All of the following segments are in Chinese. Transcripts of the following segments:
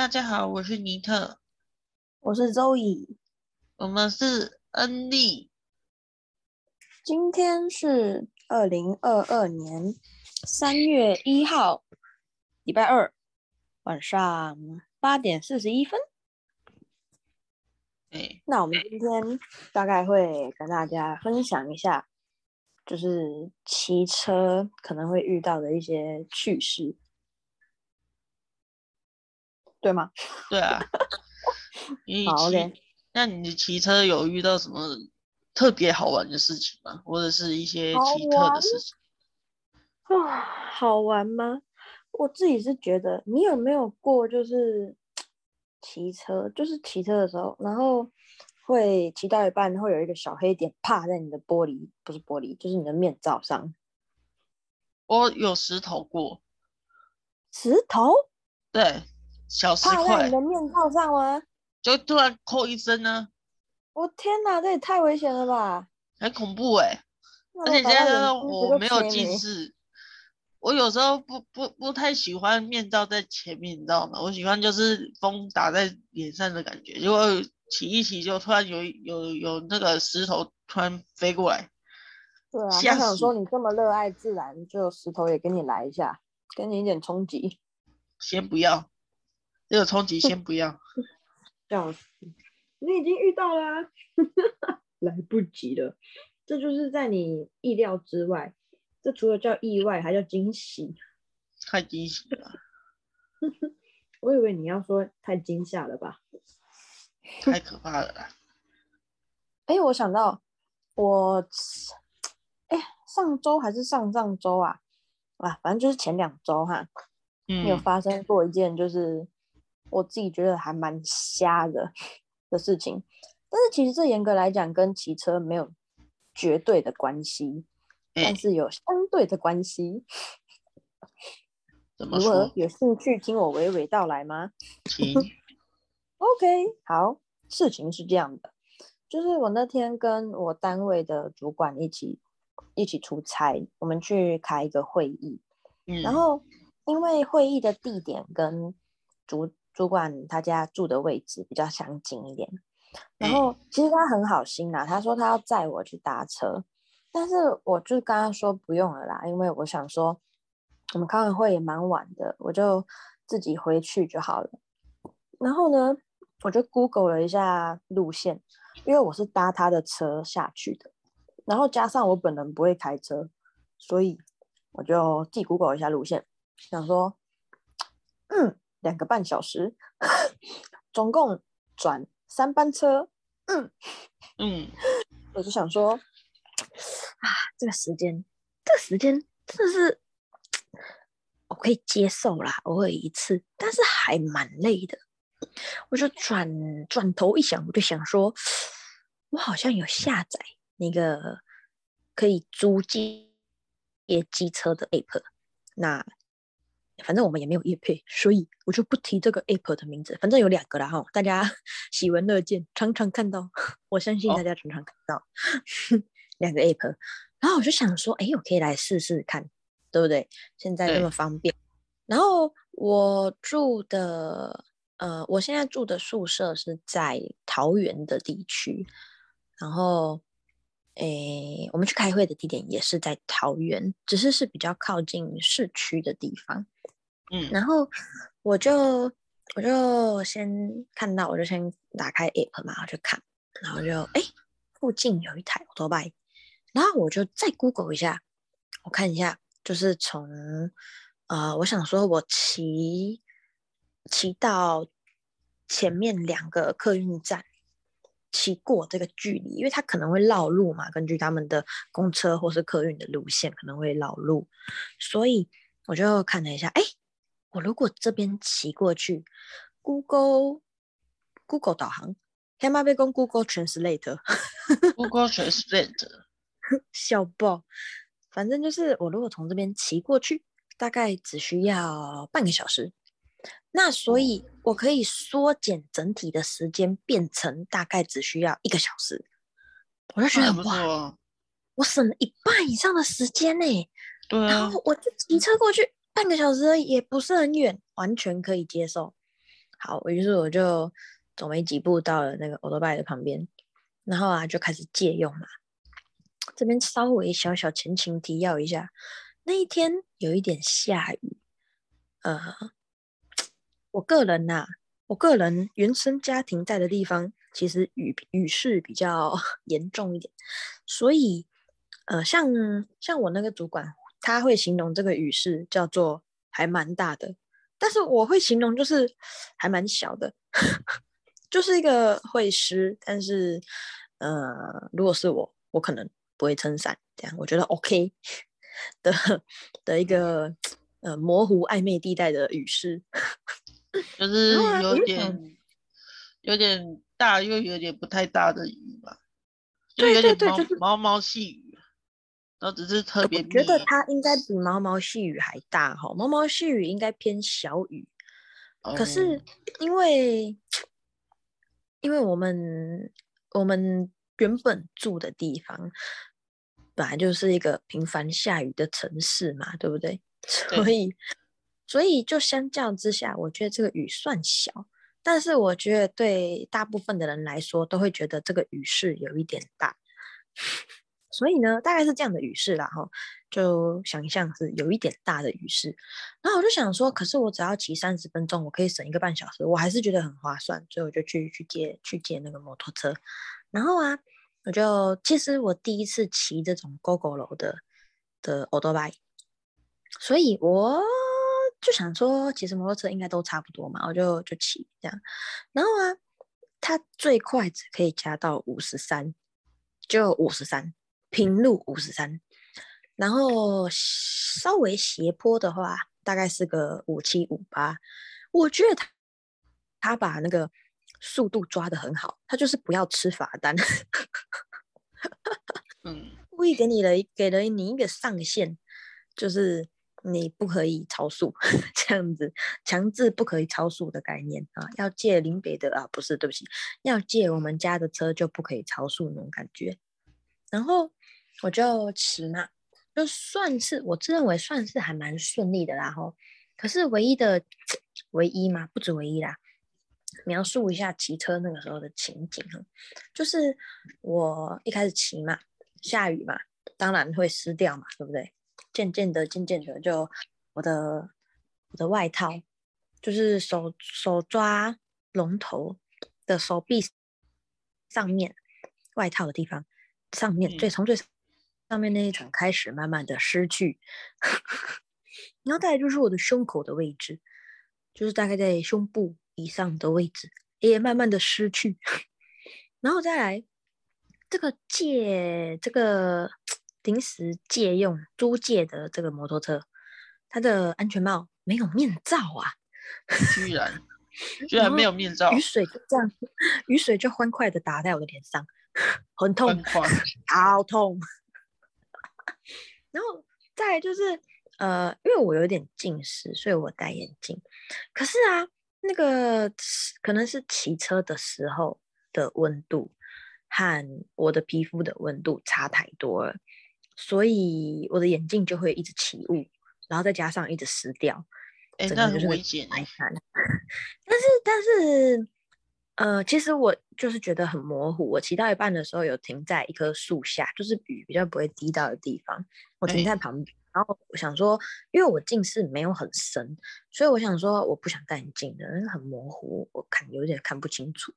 大家好，我是尼特，我是周乙，我们是恩利。今天是二零二二年三月一号，礼拜二晚上八点四十一分。哎，那我们今天大概会跟大家分享一下，就是骑车可能会遇到的一些趣事。对吗？对啊。好嘞。那你骑车有遇到什么特别好玩的事情吗？或者是一些奇特的事情？啊，好玩吗？我自己是觉得，你有没有过就是骑车，就是骑车的时候，然后会骑到一半，会有一个小黑点，趴在你的玻璃，不是玻璃，就是你的面罩上。我有石头过。石头？对。小石块在你的面罩上吗？就突然扣一声呢！我天哪，这也太危险了吧！很恐怖哎、欸！而且现在我没有近视，我有时候不不不太喜欢面罩在前面，你知道吗？我喜欢就是风打在脸上的感觉。如果起一起，就突然有有有那个石头突然飞过来。对啊，我想说你这么热爱自然，就石头也给你来一下，给你一点冲击。先不要。这个冲击先不要，笑死！你已经遇到啦、啊，来不及了。这就是在你意料之外，这除了叫意外，还叫惊喜。太惊喜了！我以为你要说太惊吓了吧？太可怕了啦！哎，我想到我，哎，上周还是上上周啊？啊，反正就是前两周哈，嗯，有发生过一件就是。我自己觉得还蛮瞎的的事情，但是其实这严格来讲跟骑车没有绝对的关系，欸、但是有相对的关系。怎么说？有兴趣听我娓娓道来吗？请。OK，好，事情是这样的，就是我那天跟我单位的主管一起一起出差，我们去开一个会议，嗯、然后因为会议的地点跟主主管他家住的位置比较相近一点，然后其实他很好心啦，他说他要载我去搭车，但是我就跟他说不用了啦，因为我想说我们开完会也蛮晚的，我就自己回去就好了。然后呢，我就 Google 了一下路线，因为我是搭他的车下去的，然后加上我本人不会开车，所以我就自己 Google 一下路线，想说，嗯。两个半小时，总共转三班车。嗯嗯，我就想说，啊，这个时间，这个时间真的是我可以接受啦，偶尔一次，但是还蛮累的。我就转转头一想，我就想说，我好像有下载那个可以租借机车的 app，那。反正我们也没有业配，所以我就不提这个 app 的名字。反正有两个啦哈，大家 喜闻乐见，常常看到。我相信大家常常看到、哦、两个 app。然后我就想说，哎，我可以来试试看，对不对？现在这么方便。然后我住的，呃，我现在住的宿舍是在桃园的地区。然后，诶，我们去开会的地点也是在桃园，只是是比较靠近市区的地方。嗯，然后我就我就先看到，我就先打开 app 嘛，我就看，然后就哎，附近有一台欧多拜，然后我就再 Google 一下，我看一下，就是从呃，我想说我骑骑到前面两个客运站，骑过这个距离，因为它可能会绕路嘛，根据他们的公车或是客运的路线可能会绕路，所以我就看了一下，哎。我如果这边骑过去，Google Google 导航，他妈被攻 Google Translate，Google Translate，笑爆。反正就是我如果从这边骑过去，大概只需要半个小时。那所以我可以缩减整体的时间，变成大概只需要一个小时。我就觉得哇，我省了一半以上的时间呢。对啊。然后我就骑车过去。半个小时也不是很远，完全可以接受。好，于是我就走没几步到了那个欧多拜的旁边，然后啊就开始借用嘛。这边稍微小小前情提要一下，那一天有一点下雨，呃，我个人呐、我个人原生家庭在的地方，其实雨雨势比较 严重一点，所以呃，像像我那个主管，他会形容这个雨势叫做还蛮大的，但是我会形容就是还蛮小的，就是一个会湿，但是呃，如果是我，我可能。不会撑伞，这样我觉得 OK 的的一个呃模糊暧昧地带的雨势，就是有点有点大又有点不太大的雨吧，就有点毛毛毛细雨，然后只是特别。我觉得它应该比毛毛细雨还大哈，毛毛细雨应该偏小雨，可是因为因为我们我们原本住的地方。本来就是一个频繁下雨的城市嘛，对不对？所以，所以就相较之下，我觉得这个雨算小，但是我觉得对大部分的人来说，都会觉得这个雨势有一点大。所以呢，大概是这样的雨势啦，哈，就想象是有一点大的雨势。然后我就想说，可是我只要骑三十分钟，我可以省一个半小时，我还是觉得很划算，所以我就去去借去借那个摩托车。然后啊。我就其实我第一次骑这种 Gogoro 的的欧多拜，所以我就想说，骑摩托车应该都差不多嘛，我就就骑这样。然后啊，它最快只可以加到五十三，就五十三，平路五十三。然后稍微斜坡的话，大概是个五七五八。我觉得他他把那个。速度抓的很好，他就是不要吃罚单，嗯，故意给你了给了你一个上限，就是你不可以超速 这样子，强制不可以超速的概念啊，要借林北的啊，不是，对不起，要借我们家的车就不可以超速那种感觉，然后我就骑嘛，就算是我自认为算是还蛮顺利的啦，吼，可是唯一的唯一嘛，不止唯一啦。描述一下骑车那个时候的情景哈，就是我一开始骑嘛，下雨嘛，当然会湿掉嘛，对不对？渐渐的，渐渐的，就我的我的外套，就是手手抓龙头的手臂上面，外套的地方上面最从最上面那一层开始慢慢的失去，然后再来就是我的胸口的位置，就是大概在胸部。以上的位置也慢慢的失去，然后再来这个借这个临时借用租借的这个摩托车，它的安全帽没有面罩啊！居然居然没有面罩，雨水就这样，雨水就欢快的打在我的脸上，很痛，好 痛。然后再来就是呃，因为我有点近视，所以我戴眼镜。可是啊。那个可能是骑车的时候的温度和我的皮肤的温度差太多了，所以我的眼镜就会一直起雾，然后再加上一直湿掉，哎、欸，那很危险。但是但是，呃，其实我就是觉得很模糊。我骑到一半的时候，有停在一棵树下，就是雨比较不会滴到的地方，我停在旁边。欸然后我想说，因为我近视没有很深，所以我想说我不想戴眼镜的，很模糊，我看有点看不清楚。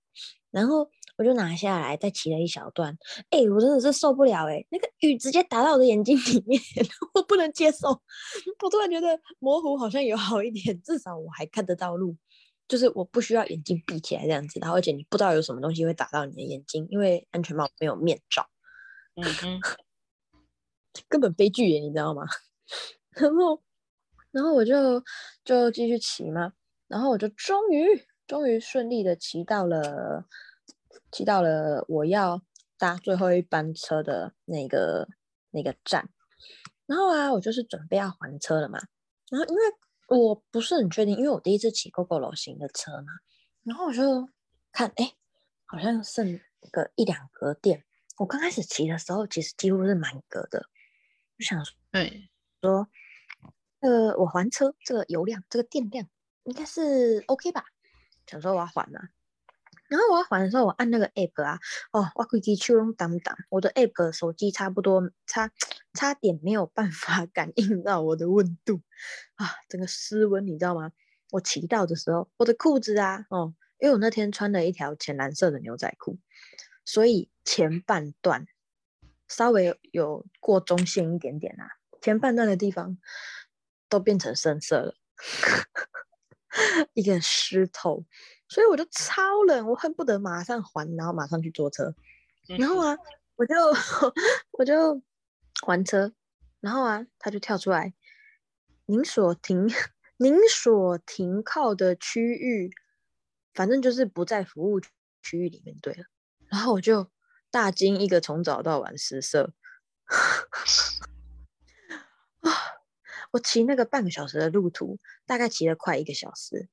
然后我就拿下来，再骑了一小段。哎，我真的是受不了哎，那个雨直接打到我的眼睛里面，我不能接受。我突然觉得模糊好像有好一点，至少我还看得到路，就是我不需要眼睛闭起来这样子。然后而且你不知道有什么东西会打到你的眼睛，因为安全帽没有面罩。嗯哼。根本悲剧耶，你知道吗？然后，然后我就就继续骑嘛，然后我就终于终于顺利的骑到了，骑到了我要搭最后一班车的那个那个站。然后啊，我就是准备要还车了嘛。然后因为我不是很确定，因为我第一次骑 Gogoro 型的车嘛。然后我就看，哎，好像剩个一两格电。我刚开始骑的时候，其实几乎是满格的。就想说，对，说，呃，我还车这个油量，这个电量应该是 OK 吧？想说我要还啊。然后我要还的时候，我按那个 app 啊，哦，我规支手拢冻冻，我的 app 手机差不多差差点没有办法感应到我的温度啊，整个失温，你知道吗？我骑到的时候，我的裤子啊，哦，因为我那天穿了一条浅蓝色的牛仔裤，所以前半段稍微有过中线一点点啊，前半段的地方都变成深色了，一个湿透。所以我就超冷，我恨不得马上还，然后马上去坐车。然后啊，我就 我就还车，然后啊，他就跳出来，您所停 您所停靠的区域，反正就是不在服务区域里面，对了。然后我就大惊一个，从早到晚失色。啊，我骑那个半个小时的路途，大概骑了快一个小时。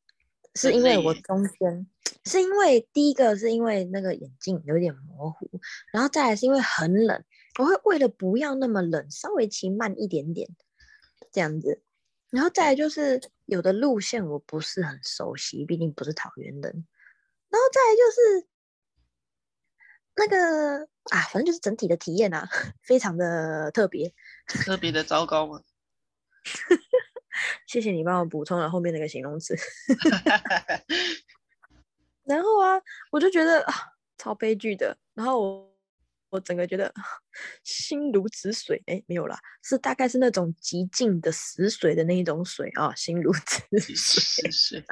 是因为我中间，是因为第一个是因为那个眼镜有点模糊，然后再来是因为很冷，我会为了不要那么冷，稍微骑慢一点点这样子，然后再来就是有的路线我不是很熟悉，毕竟不是桃园人，然后再来就是那个啊，反正就是整体的体验啊，非常的特别，特别的糟糕吗？谢谢你帮我补充了后面那个形容词，然后啊，我就觉得啊，超悲剧的。然后我我整个觉得心如止水，哎，没有啦，是大概是那种极静的死水的那一种水啊，心如止水，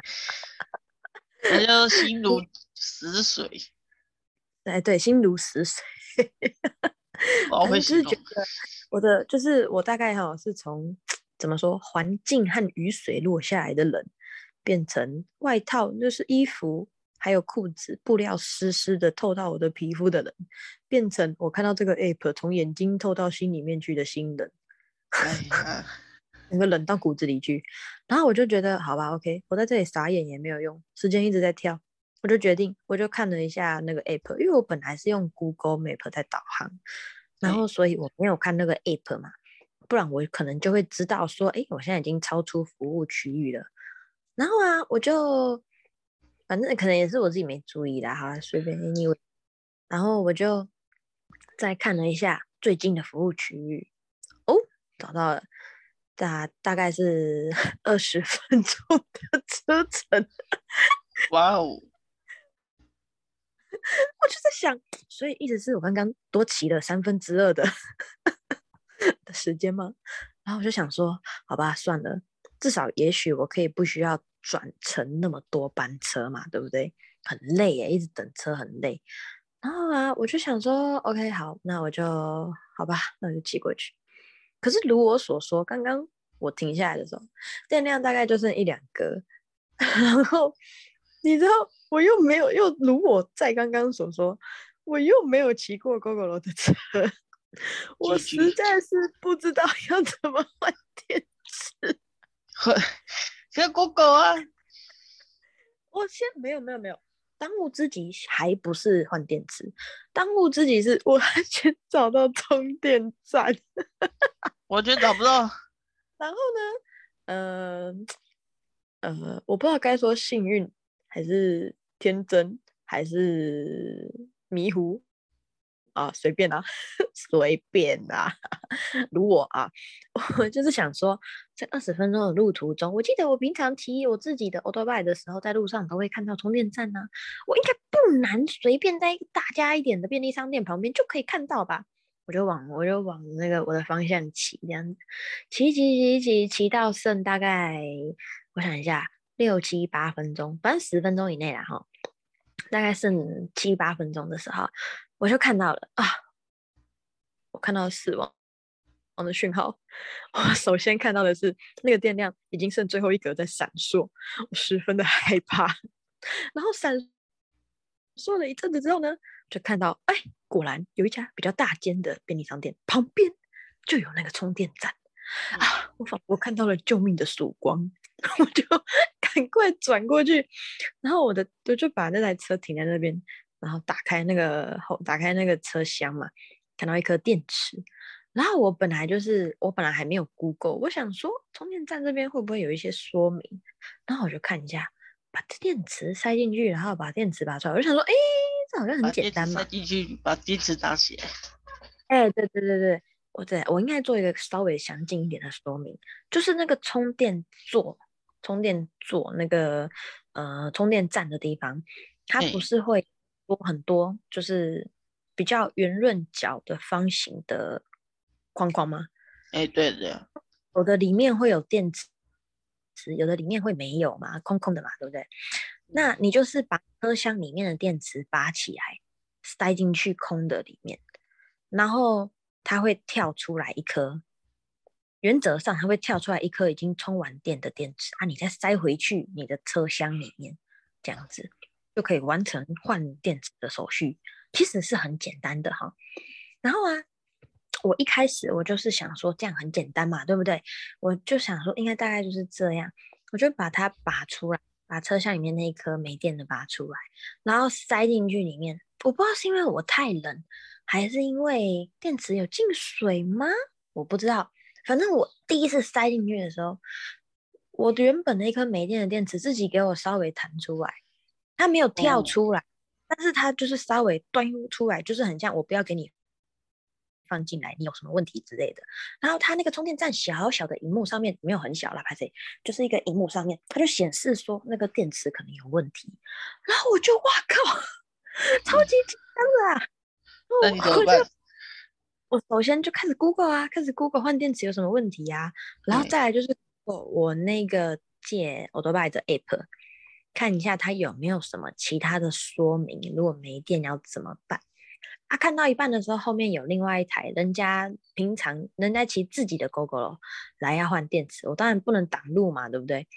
那叫心如 死水。哎，对，心如死水。我会就是觉得我的就是我大概哈是从。怎么说？环境和雨水落下来的冷，变成外套，就是衣服，还有裤子，布料湿湿的透到我的皮肤的冷，变成我看到这个 app 从眼睛透到心里面去的心冷，哎呀，整个冷到骨子里去。然后我就觉得，好吧，OK，我在这里傻眼也没有用，时间一直在跳，我就决定，我就看了一下那个 app，因为我本来是用 Google Map 在导航，然后所以我没有看那个 app 嘛。不然我可能就会知道说，哎，我现在已经超出服务区域了。然后啊，我就反正可能也是我自己没注意啦，哈，随便 anyway。然后我就再看了一下最近的服务区域，哦，找到了，大大概是 二十分钟的车程。哇哦！我就在想，所以意思是我刚刚多骑了三分之二的。的时间吗？然后我就想说，好吧，算了，至少也许我可以不需要转乘那么多班车嘛，对不对？很累耶，一直等车很累。然后啊，我就想说，OK，好，那我就好吧，那我就骑过去。可是如我所说，刚刚我停下来的时候，电量大概就剩一两格。然后你知道，我又没有，又如我在刚刚所说，我又没有骑过 Gogoro 的车。我实在是不知道 要怎么换电池，先 Google 啊！我先没有没有没有，当务之急还不是换电池，当务之急是我要先找到充电站。我觉得找不到。然后呢？呃呃，我不知道该说幸运还是天真还是迷糊。啊，随便啊，随便啊，如我啊，我就是想说，在二十分钟的路途中，我记得我平常骑我自己的 autobike 的时候，在路上都会看到充电站呢、啊，我应该不难，随便在大家一点的便利商店旁边就可以看到吧？我就往我就往那个我的方向骑，这样子骑骑骑骑骑到剩大概，我想一下，六七八分钟，反正十分钟以内啦哈，大概剩七八分钟的时候。我就看到了啊！我看到死亡亡的讯号。我首先看到的是那个电量已经剩最后一格在闪烁，我十分的害怕。然后闪烁了一阵子之后呢，就看到哎，果然有一家比较大间的便利商店旁边就有那个充电站啊！我仿佛看到了救命的曙光，我就赶快转过去，然后我的我就把那台车停在那边。然后打开那个后，打开那个车厢嘛，看到一颗电池。然后我本来就是，我本来还没有 Google，我想说充电站这边会不会有一些说明？然后我就看一下，把电池塞进去，然后把电池拔出来。我就想说，哎，这好像很简单嘛。塞进去，把电池打起来。哎，对对对对，我对，我应该做一个稍微详尽一点的说明，就是那个充电座、充电座那个呃充电站的地方，它不是会多很多，就是比较圆润角的方形的框框吗？哎，对对。有的里面会有电池。有的里面会没有嘛，空空的嘛，对不对？那你就是把车厢里面的电池拔起来，塞进去空的里面，然后它会跳出来一颗。原则上，它会跳出来一颗已经充完电的电池啊，你再塞回去你的车厢里面，这样子就可以完成换电池的手续。其实是很简单的哈。然后啊。我一开始我就是想说这样很简单嘛，对不对？我就想说应该大概就是这样，我就把它拔出来，把车厢里面那一颗没电的拔出来，然后塞进去里面。我不知道是因为我太冷，还是因为电池有进水吗？我不知道。反正我第一次塞进去的时候，我原本那颗没电的电池自己给我稍微弹出来，它没有跳出来，嗯、但是它就是稍微端出来，就是很像我不要给你。放进来，你有什么问题之类的？然后它那个充电站小小的荧幕上面没有很小啦，拍谢，就是一个荧幕上面，它就显示说那个电池可能有问题。然后我就哇靠，超级紧张的啊！那你怎么办？我首先就开始 Google 啊，开始 Google 换电池有什么问题呀、啊？然后再来就是我我那个借 autobike 的 app 看一下它有没有什么其他的说明，如果没电要怎么办？他、啊、看到一半的时候，后面有另外一台，人家平常人家骑自己的 Gogoro 来要换电池，我当然不能挡路嘛，对不对？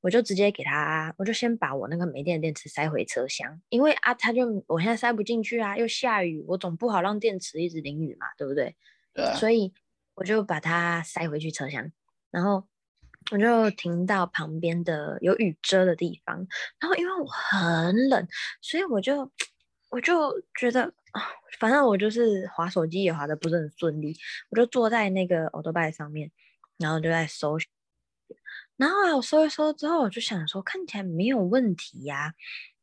我就直接给他，我就先把我那个没电的电池塞回车厢，因为啊，他就我现在塞不进去啊，又下雨，我总不好让电池一直淋雨嘛，对不对？对啊。所以我就把它塞回去车厢，然后我就停到旁边的有雨遮的地方，然后因为我很冷，所以我就。我就觉得啊，反正我就是滑手机也滑的不是很顺利，我就坐在那个 autobike 上面，然后就在搜，然后啊，我搜一搜之后，我就想说看起来没有问题呀，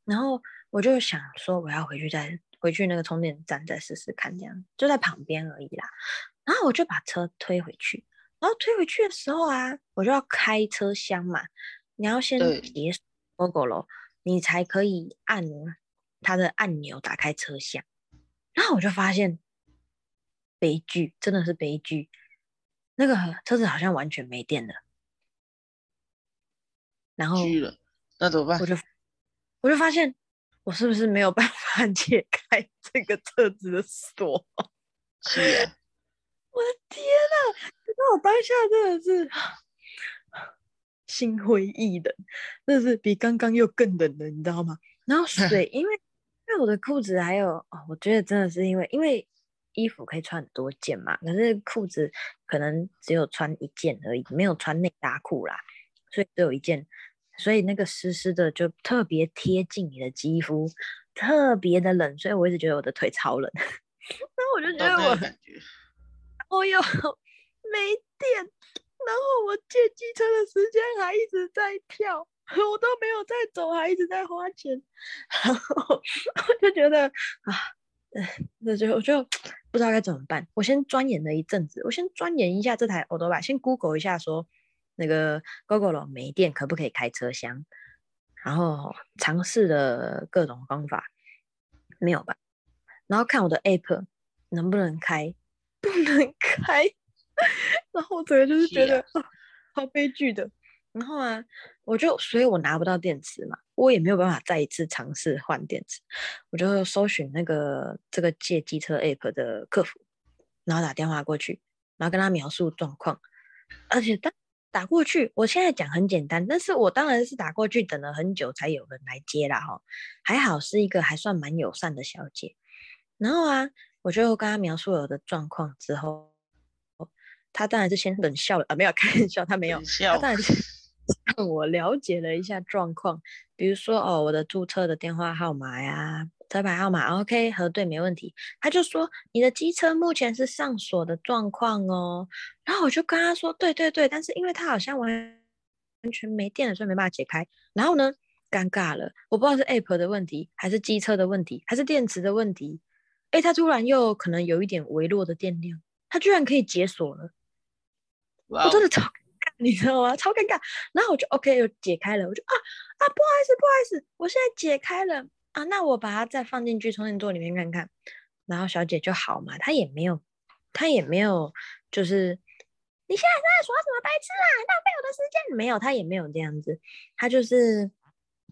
然后我就想说我要回去再回去那个充电站再试试看，这样就在旁边而已啦。然后我就把车推回去，然后推回去的时候啊，我就要开车厢嘛，你要先解锁 Gogoro，你才可以按。它的按钮打开车厢，然后我就发现悲剧，真的是悲剧。那个车子好像完全没电了，然后那怎么办？我就我就发现我是不是没有办法 解开这个车子的锁？是啊，我的天哪！那我当下真的是 心灰意冷，真的是比刚刚又更冷了，你知道吗？然后 水，因为。因为我的裤子还有哦，我觉得真的是因为因为衣服可以穿很多件嘛，可是裤子可能只有穿一件而已，没有穿内搭裤啦，所以只有一件，所以那个湿湿的就特别贴近你的肌肤，特别的冷，所以我一直觉得我的腿超冷，然后我就觉得我，我又没电，然后我借机车的时间还一直在跳。我都没有在走，还一直在花钱，然后我就觉得啊，那就我就不知道该怎么办。我先钻研了一阵子，我先钻研一下这台欧多拜，先 Google 一下说那个 Gogoro 没电可不可以开车厢，然后尝试了各种方法，没有吧，然后看我的 App 能不能开，不能开，然后我整个就是觉得、啊、好悲剧的。然后啊，我就，所以我拿不到电池嘛，我也没有办法再一次尝试换电池，我就搜寻那个这个借机车 app 的客服，然后打电话过去，然后跟他描述状况，而且打打过去，我现在讲很简单，但是我当然是打过去等了很久才有人来接啦哈，还好是一个还算蛮友善的小姐，然后啊，我就跟他描述了我的状况之后，他当然是先冷笑了啊，没有开玩笑，他没有，他当然是。让我了解了一下状况，比如说哦，我的注册的电话号码呀，车牌号码，OK，核对没问题。他就说你的机车目前是上锁的状况哦，然后我就跟他说，对对对，但是因为他好像完完全没电了，所以没办法解开。然后呢，尴尬了，我不知道是 App 的问题，还是机车的问题，还是电池的问题。哎，他突然又可能有一点微弱的电量，他居然可以解锁了.我真的超尴尬，你知道吗？超尴尬。然后我就 OK，又解开了，我就啊啊，不好意思，不好意思，我现在解开了啊，那我把它再放进去充电座里面看看。然后小姐就好嘛，她也没有，她也没有，就是你现在在耍什么白痴啊，浪费我的时间。没有，她也没有这样子，她就是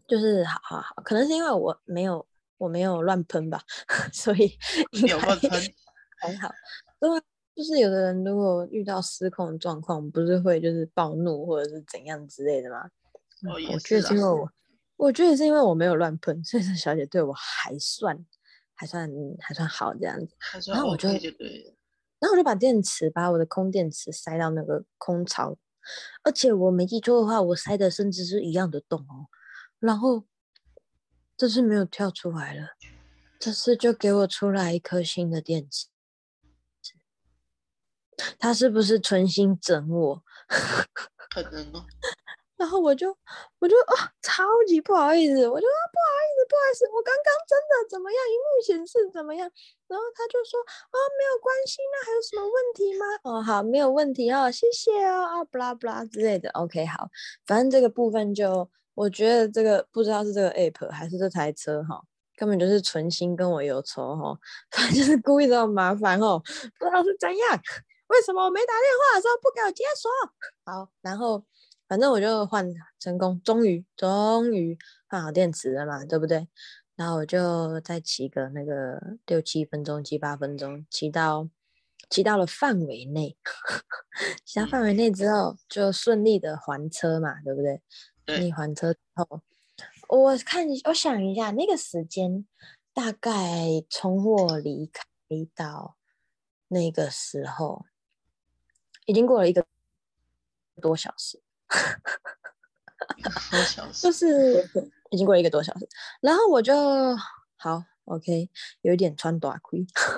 就是好好好，可能是因为我没有。我没有乱喷吧，所以有乱喷还好。对，就是有的人如果遇到失控状况，不是会就是暴怒或者是怎样之类的吗？哦，我觉得是因为我，我觉得是因为我没有乱喷，所以这小姐对我还算还算还算好这样子。然后我就，就然后我就把电池，把我的空电池塞到那个空槽，而且我没记错的话，我塞的甚至是一样的洞哦。然后。这次没有跳出来了，这次就给我出来一颗新的电池。他是不是存心整我？可能哦。然后我就我就啊、哦，超级不好意思，我就说不好意思，不好意思，我刚刚真的怎么样？荧幕显示怎么样？然后他就说啊、哦，没有关系，那还有什么问题吗？哦，好，没有问题哦，谢谢哦，啊，不啦不啦之类的。OK，好，反正这个部分就。我觉得这个不知道是这个 app 还是这台车哈，根本就是存心跟我有仇哈，反正就是故意找我麻烦哦，不知道是怎样，为什么我没打电话的时候不给我解锁？好，然后反正我就换成功，终于终于换好电池了嘛，对不对？然后我就再骑个那个六七分钟、七八分钟，骑到骑到了范围内，骑到范围内之后就顺利的还车嘛，对不对？你还车后，我看我想一下，那个时间大概从我离开到那个时候，已经过了一个多小时，多小时就是已经过了一个多小时。然后我就好，OK，有一点穿短裤，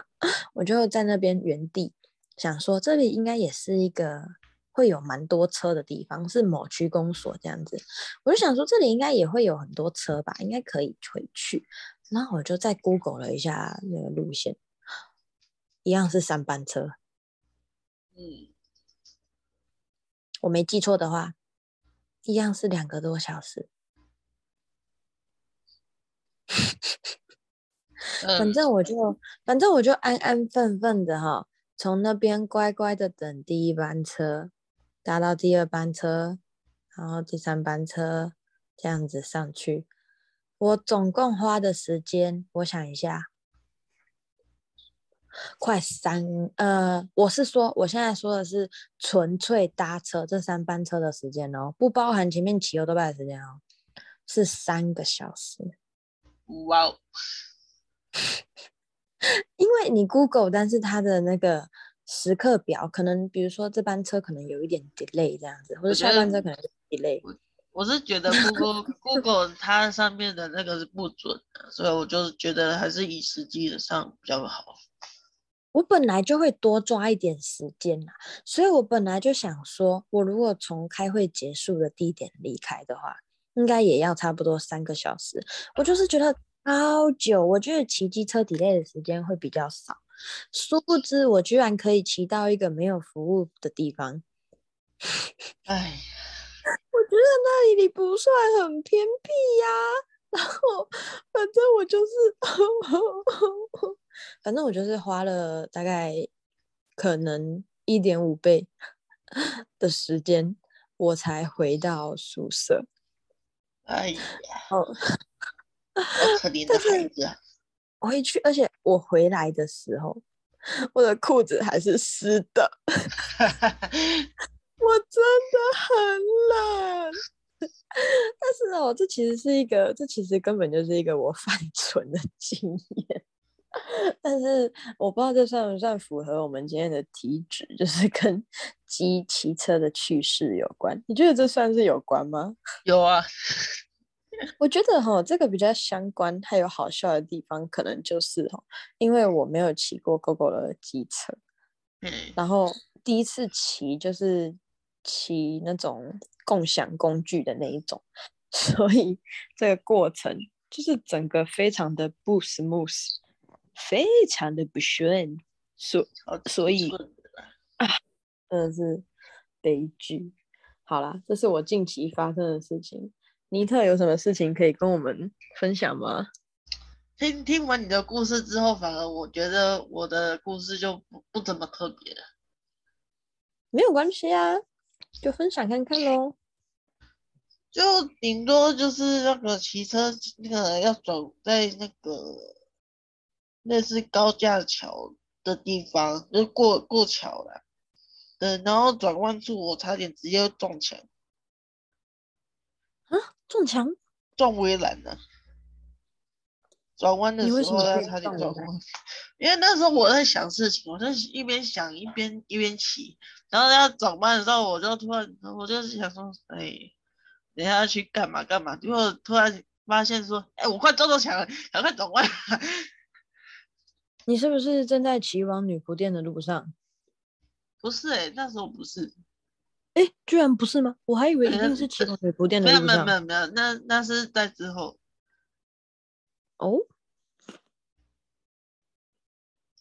我就在那边原地想说，这里应该也是一个。会有蛮多车的地方，是某区公所这样子，我就想说这里应该也会有很多车吧，应该可以回去。然后我就再 Google 了一下那个路线，一样是三班车。嗯，我没记错的话，一样是两个多小时。反正我就，反正我就安安分分的哈，从那边乖乖的等第一班车。搭到第二班车，然后第三班车这样子上去，我总共花的时间，我想一下，快三呃，我是说，我现在说的是纯粹搭车这三班车的时间哦，不包含前面骑欧多拜的时间哦，是三个小时。哇哦！因为你 Google，但是它的那个。时刻表可能，比如说这班车可能有一点 delay 这样子，或者下班车可能 delay。我我是觉得 Google Google 它上面的那个是不准的，所以我就觉得还是以实际的上比较好。我本来就会多抓一点时间呐，所以我本来就想说，我如果从开会结束的地点离开的话，应该也要差不多三个小时。我就是觉得超久，我觉得骑机车 delay 的时间会比较少。殊不知，我居然可以骑到一个没有服务的地方。哎，我觉得那里不算很偏僻呀。然后，反正我就是，反正我就是花了大概可能一点五倍 的时间，我才回到宿舍。哎呀，好可怜的孩子啊。回去，而且我回来的时候，我的裤子还是湿的，我真的很冷。但是哦，这其实是一个，这其实根本就是一个我犯蠢的经验。但是我不知道这算不算符合我们今天的题旨，就是跟机骑车的趣事有关。你觉得这算是有关吗？有啊。我觉得哈，这个比较相关，还有好笑的地方，可能就是哈，因为我没有骑过 GoGo 的机车，嗯，然后第一次骑就是骑那种共享工具的那一种，所以这个过程就是整个非常的不 smooth，非常的不顺，所所以啊，真的是悲剧。好啦，这是我近期发生的事情。尼特有什么事情可以跟我们分享吗？听听完你的故事之后，反而我觉得我的故事就不不怎么特别了。没有关系啊，就分享看看喽。就顶多就是那个骑车那个要走在那个类似高架桥的地方，就过过桥了。对，然后转弯处我差点直接撞墙。啊，撞墙？撞围栏了。转弯的时候要差点撞弯，因为那时候我在想事情，我就一边想一边一边骑，然后要转弯的时候，我就突然我就是想说，哎，等下要去干嘛干嘛，结果突然发现说，哎，我快撞到墙了，赶快转弯。你是不是正在骑往女仆店的路上？不是哎、欸，那时候不是，哎，居然不是吗？我还以为一定是骑往女仆店的路上。没有没有没有没有，那那是在之后。哦。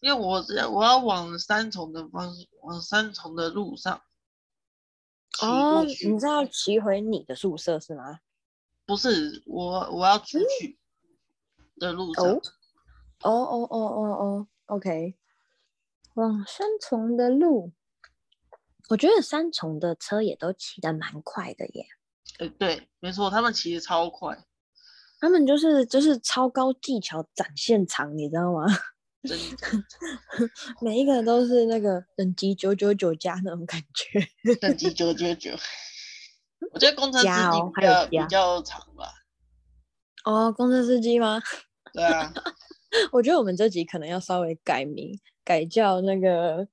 因为我这我要往三重的方向，往三重的路上。哦，你知道骑回你的宿舍是吗？不是，我我要出去的路上。哦哦哦哦哦哦，OK。往三重的路，我觉得三重的车也都骑得蛮快的耶。哎，对，没错，他们骑得超快。他们就是就是超高技巧展现场，你知道吗？真的，每一个人都是那个等级九九九加那种感觉，等级九九九。我觉得工程司机比较比较长吧。哦，工程司机吗？对啊。我觉得我们这集可能要稍微改名，改叫那个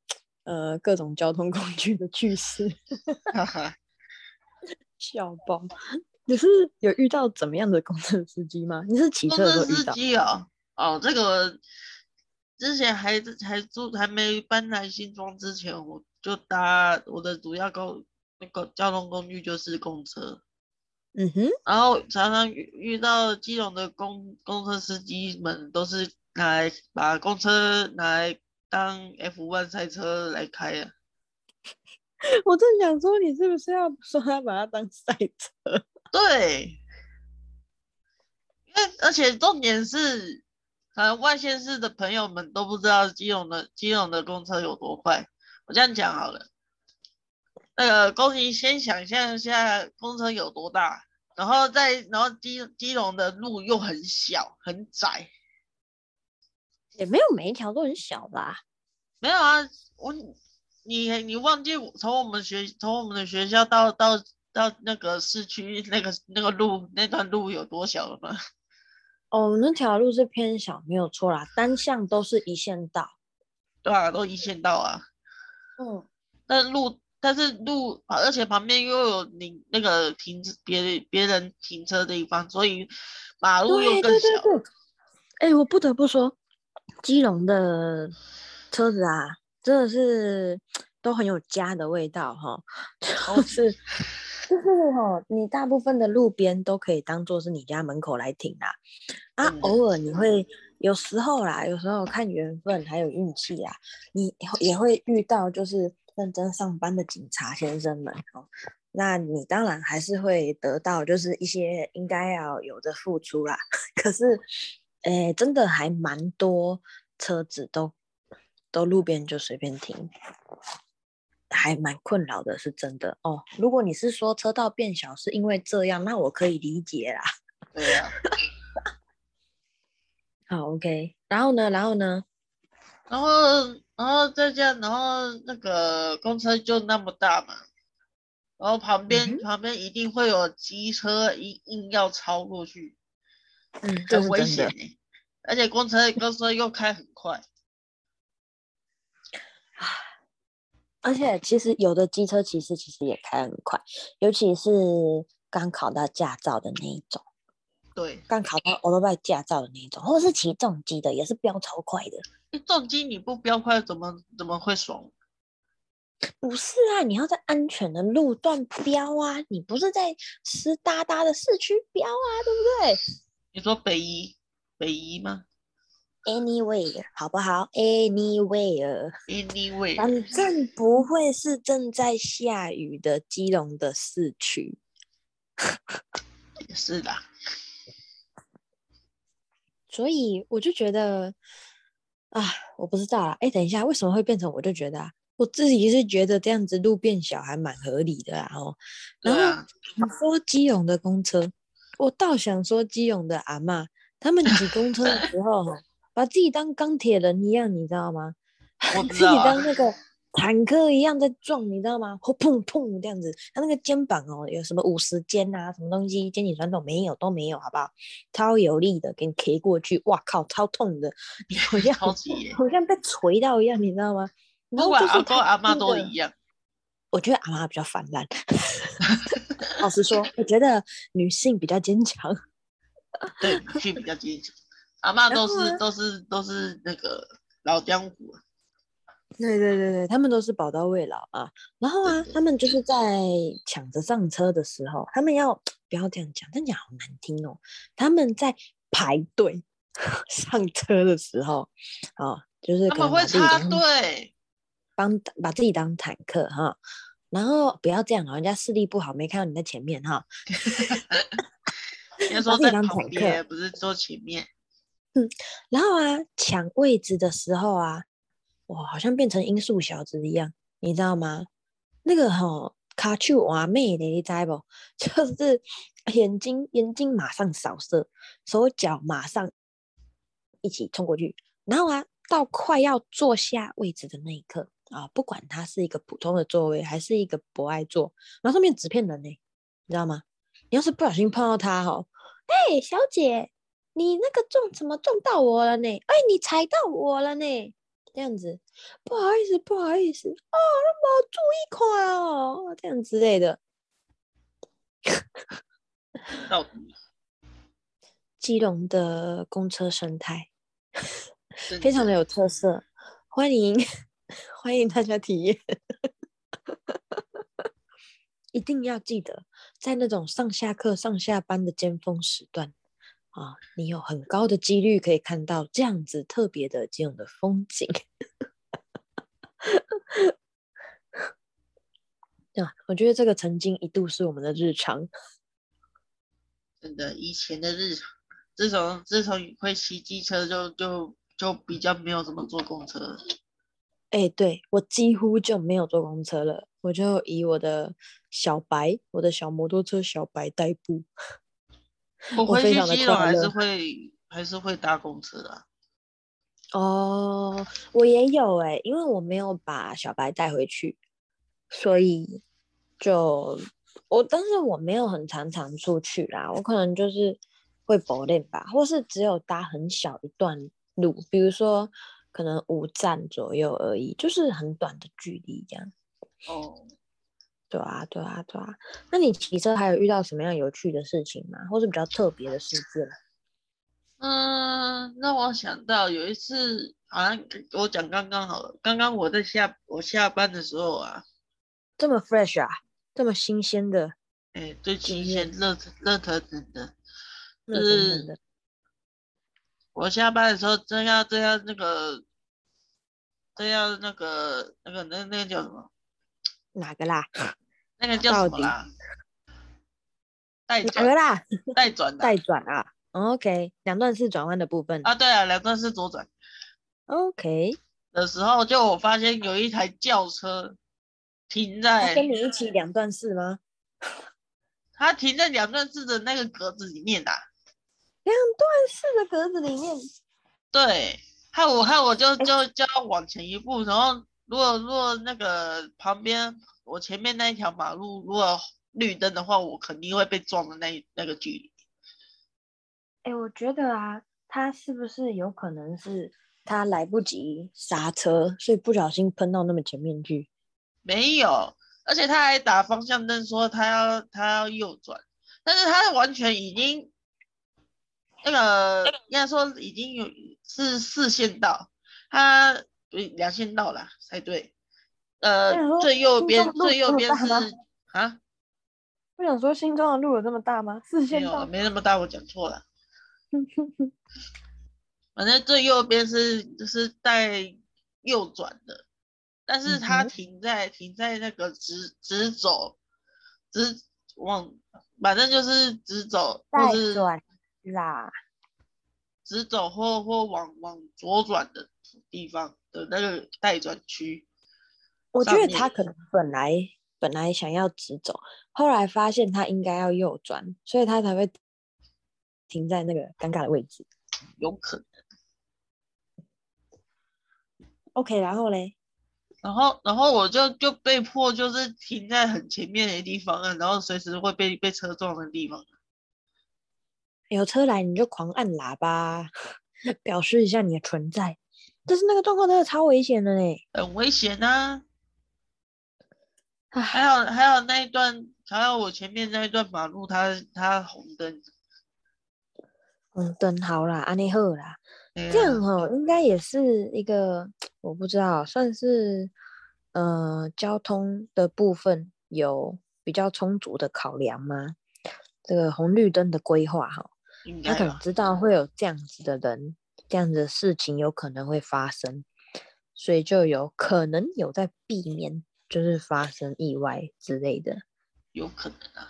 呃各种交通工具的趣事。哈哈，笑爆！你是有遇到怎么样的公车司机吗？你是骑车的时候遇到？公车司机哦，哦，这个。之前还还住还没搬来新庄之前，我就搭我的主要公那个交通工具就是公车，嗯哼，然后常常遇遇到基隆的公公车司机们都是拿来把公车拿来当 F1 赛车来开啊。我正想说，你是不是要说他把它当赛车？对，因为而且重点是。可能外县市的朋友们都不知道基隆的基隆的公车有多快。我这样讲好了，那个公你先想象一下公车有多大，然后再然后基基隆的路又很小很窄，也没有每一条都很小吧？没有啊，我你你忘记从我们学从我们的学校到到到那个市区那个那个路那段路有多小了吗？哦，那条路是偏小，没有错啦，单向都是一线道，对啊，都一线道啊。嗯，那路，但是路，而且旁边又有你那个停别别人停车的地方，所以马路又更小。哎、欸，我不得不说，基隆的车子啊，真的是都很有家的味道哈，就是。就是哈，你大部分的路边都可以当做是你家门口来停啦，啊，嗯、偶尔你会有时候啦，有时候看缘分还有运气啊，你也会遇到就是认真上班的警察先生们哦，那你当然还是会得到就是一些应该要有的付出啦，可是，诶、欸，真的还蛮多车子都都路边就随便停。还蛮困扰的，是真的哦。如果你是说车道变小是因为这样，那我可以理解啦。对呀、啊。好，OK。然后呢？然后呢？然后，然后再这样，然后那个公车就那么大嘛，然后旁边、嗯、旁边一定会有机车硬硬要超过去，嗯，很危险。而且公车公车又开很快。而且其实有的机车其实其实也开很快，尤其是刚考到驾照的那一种。对，刚考到欧多拜驾照的那一种，或者是骑重机的，也是飙超快的。重机你不飙快怎么怎么会爽？不是啊，你要在安全的路段飙啊，你不是在湿哒哒的市区飙啊，对不对？你说北宜，北宜吗？Anywhere，好不好？Anywhere，Anywhere，反正不会是正在下雨的基隆的市区。也是的。所以我就觉得，啊，我不知道啊。哎，等一下，为什么会变成我就觉得啊？我自己是觉得这样子路变小还蛮合理的啊，哦，然后你说基隆的公车，我倒想说基隆的阿嬷，他们挤公车的时候，把自己当钢铁人一样，你知道吗？我自己当那个。坦克一样在撞，你知道吗？砰砰砰这样子，他那个肩膀哦，有什么五十肩啊，什么东西，肩颈酸痛没有，都没有，好不好？超有力的，给你 K 过去，哇靠，超痛的，你好像 好像被锤到一样，你知道吗？不管阿公阿妈都一样，我觉得阿妈比较泛滥。老实说，我觉得女性比较坚强。对，女性比较坚强，阿妈都是都是都是那个老江湖。对对对对，他们都是宝刀未老啊。然后啊，他们就是在抢着上车的时候，他们要不要这样讲？这样讲好难听哦。他们在排队 上车的时候，啊，就是可能把自己当他们会插队，帮把自己当坦克哈。然后不要这样，人家视力不好，没看到你在前面哈。人家说在旁边，不是坐前面。嗯，然后啊，抢位置的时候啊。哇，好像变成音速小子一样，你知道吗？那个吼卡丘娃妹的，你知不？就是眼睛眼睛马上扫射，手脚马上一起冲过去，然后啊，到快要坐下位置的那一刻啊，不管它是一个普通的座位，还是一个博爱座，然后上面纸片人呢，你知道吗？你要是不小心碰到他哈，哎、小姐，你那个撞怎么撞到我了呢？哎、你踩到我了呢？这样子，不好意思，不好意思，啊，那么注意款哦，这样之类的。到底，基隆的公车生态非常的有特色，欢迎 欢迎大家体验。一定要记得，在那种上下课、上下班的尖峰时段。啊，你有很高的几率可以看到这样子特别的这样的风景。啊，我觉得这个曾经一度是我们的日常。真的，以前的日常，自从自从会骑机车就，就就就比较没有怎么坐公车。哎、欸，对，我几乎就没有坐公车了，我就以我的小白，我的小摩托车小白代步。我回去基隆还是会还是会搭公车啊。哦，我也有哎、欸，因为我没有把小白带回去，所以就我，但是我没有很常常出去啦。我可能就是会补练吧，或是只有搭很小一段路，比如说可能五站左右而已，就是很短的距离这样。哦。对啊，对啊，对啊。那你骑车还有遇到什么样有趣的事情吗？或是比较特别的事件？嗯，那我想到有一次，好像我讲刚刚好了。刚刚我在下我下班的时候啊，这么 fresh 啊，这么新鲜的，哎，最新鲜、热热腾腾的，热腾腾的。我下班的时候正要正要那个，正要那个那个那那个叫什么？哪个啦？那个叫什么啦？带转啦？带转的。带转啊？OK，两段式转弯的部分啊？对啊，两段式左转。OK 的时候，就我发现有一台轿车停在。跟你一起两段式吗？它停在两段式的那个格子里面啊。两段式的格子里面。对，害我害我就就就要往前一步，然后。如果如果那个旁边我前面那一条马路如果绿灯的话，我肯定会被撞的那那个距离。哎、欸，我觉得啊，他是不是有可能是他来不及刹车，所以不小心喷到那么前面去？没有，而且他还打方向灯说他要他要右转，但是他完全已经那个应该说已经有是视线到，他。对，两线道了才对，呃，最右边最右边是啊？我想说，新庄的路有这么大吗？四线道没有，没那么大，我讲错了。反正最右边是就是带右转的，但是它停在、嗯、停在那个直直走，直往，反正就是直走或是转啦，直走或或往往左转的地方的那个待转区。我觉得他可能本来本来想要直走，后来发现他应该要右转，所以他才会停在那个尴尬的位置。有可能。OK，然后嘞，然后然后我就就被迫就是停在很前面的地方啊，然后随时会被被车撞的地方。有车来你就狂按喇叭，表示一下你的存在。但是那个状况真的超危险的嘞，很危险啊！还有还有那一段，还有我前面那一段马路它，它它红灯，红灯好啦，安尼好啦。这样哈、哦，应该也是一个，我不知道，算是呃交通的部分有比较充足的考量吗？这个红绿灯的规划哈，他可能知道会有这样子的人，这样的事情有可能会发生，所以就有可能有在避免，就是发生意外之类的。有可能啊，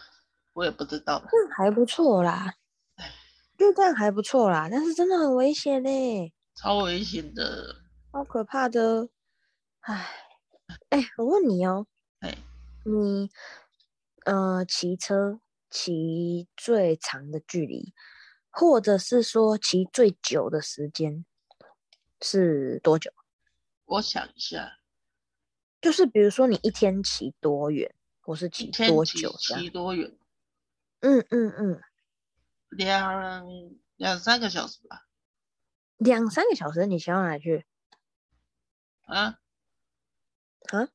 我也不知道。嗯，还不错啦。就这样还不错啦，但是真的很危险呢，超危险的，好可怕的，哎，哎，我问你哦，哎，你呃骑车骑最长的距离，或者是说骑最久的时间是多久？我想一下，就是比如说你一天骑多远，或是骑多久？骑多远？嗯嗯嗯。两两三个小时吧，两三个小时，你想到哪里去？啊啊！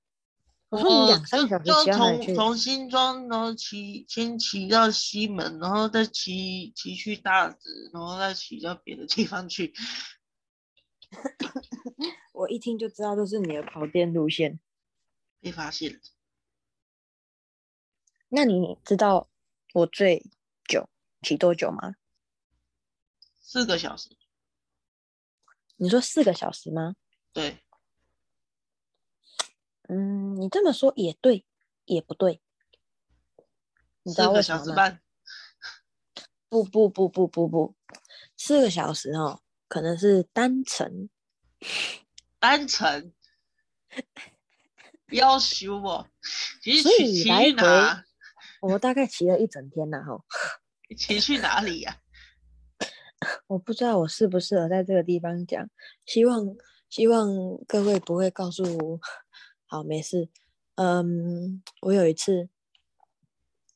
我说你两三个小时骑到哪里去？从从新庄，然后骑先骑到西门，然后再骑骑去大直，然后再骑到别的地方去。我一听就知道这是你的跑电路线，被发现了。那你知道我最久骑多久吗？四个小时。你说四个小时吗？对。嗯，你这么说也对，也不对。你知道为什么吗？四个小时半。不不不不不不，四个小时哦，可能是单程。单程。要修我。所以来回，我大概骑了一整天了哈。骑去哪里呀、啊？我不知道我适不适合在这个地方讲。希望希望各位不会告诉我。好，没事。嗯，我有一次，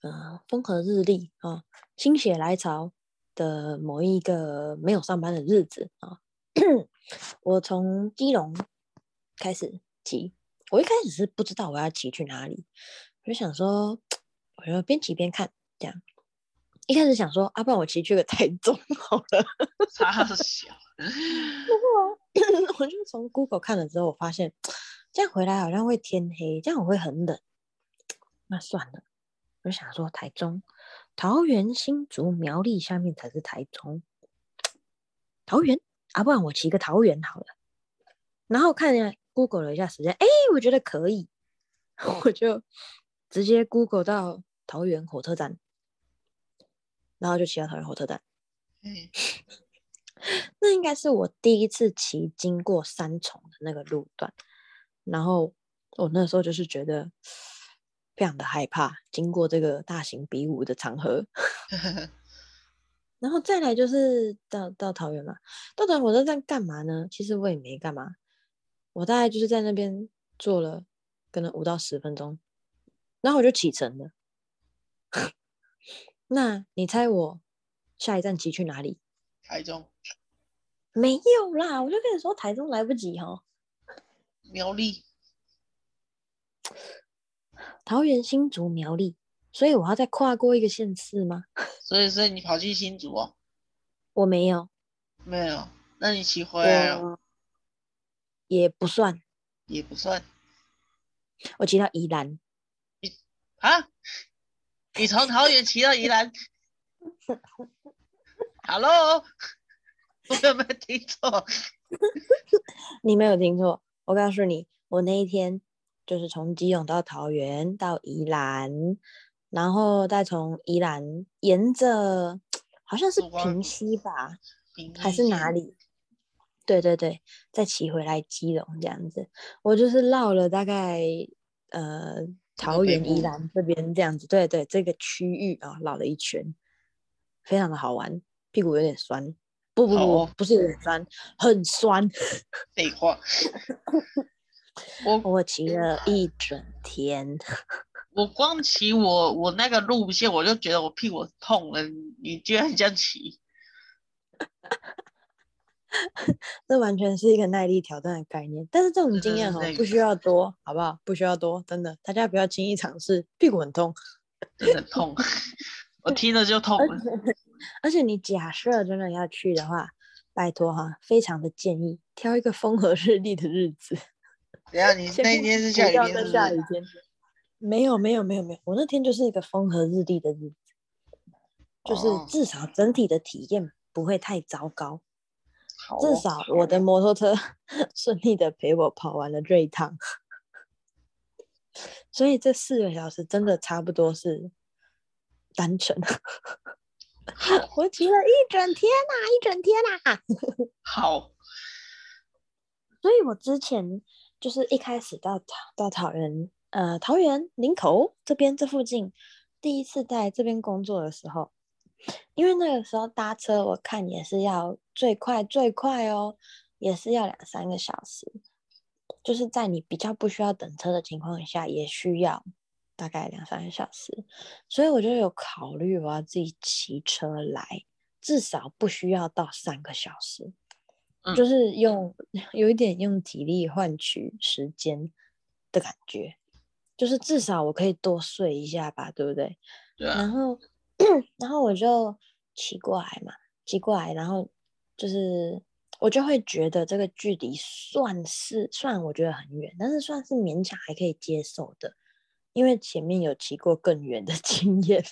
呃，风和日丽啊，心血来潮的某一个没有上班的日子啊，我从基隆开始骑。我一开始是不知道我要骑去哪里，我就想说，我就边骑边看这样。一开始想说，啊，不然我骑去个台中好了。差小。不过，我就从 Google 看了之后，我发现这样回来好像会天黑，这样我会很冷。那算了，我就想说台中、桃园、新竹、苗栗下面才是台中。桃园啊，不然我骑个桃园好了。然后看一下 Google 了一下时间，哎，我觉得可以，我就直接 Google 到桃园火车站。然后就骑到桃园火车站，嗯，那应该是我第一次骑经过三重的那个路段，然后我那时候就是觉得非常的害怕，经过这个大型比武的场合，然后再来就是到到桃园嘛，到桃园火车站干嘛呢？其实我也没干嘛，我大概就是在那边坐了可能五到十分钟，然后我就启程了。那你猜我下一站骑去哪里？台中。没有啦，我就跟你说台中来不及哈。苗栗。桃园新竹苗栗，所以我要再跨过一个县市吗？所以，所以你跑去新竹哦？我没有。没有？那你骑回来了？也不算。也不算。我骑到宜兰。你啊？你从桃园骑到宜兰？Hello，我有没有听错？你没有听错。我告诉你，我那一天就是从基隆到桃园到宜兰，然后再从宜兰沿着好像是平溪吧，还是哪里？对对对，再骑回来基隆这样子，我就是绕了大概呃桃园宜兰这边这样子，对对，这个区域啊绕了一圈，非常的好玩，屁股有点酸，不不不，哦、不是有点酸，很酸。废话，我我骑了一整天，我光骑我我那个路线我就觉得我屁股痛了，你居然这样骑。这完全是一个耐力挑战的概念，但是这种经验哈不需要多，好不好？不需要多，真的，大家不要轻易尝试，屁股很痛，真的很痛，我听了就痛了。而且，你假设真的要去的话，拜托哈，非常的建议挑一个风和日丽的日子。等下你那一天是下雨天是是，下雨天？没有没有没有没有，我那天就是一个风和日丽的日子，就是至少整体的体验不会太糟糕。至少我的摩托车 顺利的陪我跑完了这一趟，所以这四个小时真的差不多是单程。我骑了一整天呐、啊，一整天呐、啊。好，所以我之前就是一开始到到桃园，呃，桃园林口这边这附近，第一次在这边工作的时候。因为那个时候搭车，我看也是要最快最快哦，也是要两三个小时，就是在你比较不需要等车的情况下，也需要大概两三个小时，所以我就有考虑我要自己骑车来，至少不需要到三个小时，嗯、就是用 有一点用体力换取时间的感觉，就是至少我可以多睡一下吧，对不对？对啊。然后。然后我就骑过来嘛，骑过来，然后就是我就会觉得这个距离算是算我觉得很远，但是算是勉强还可以接受的，因为前面有骑过更远的 经验。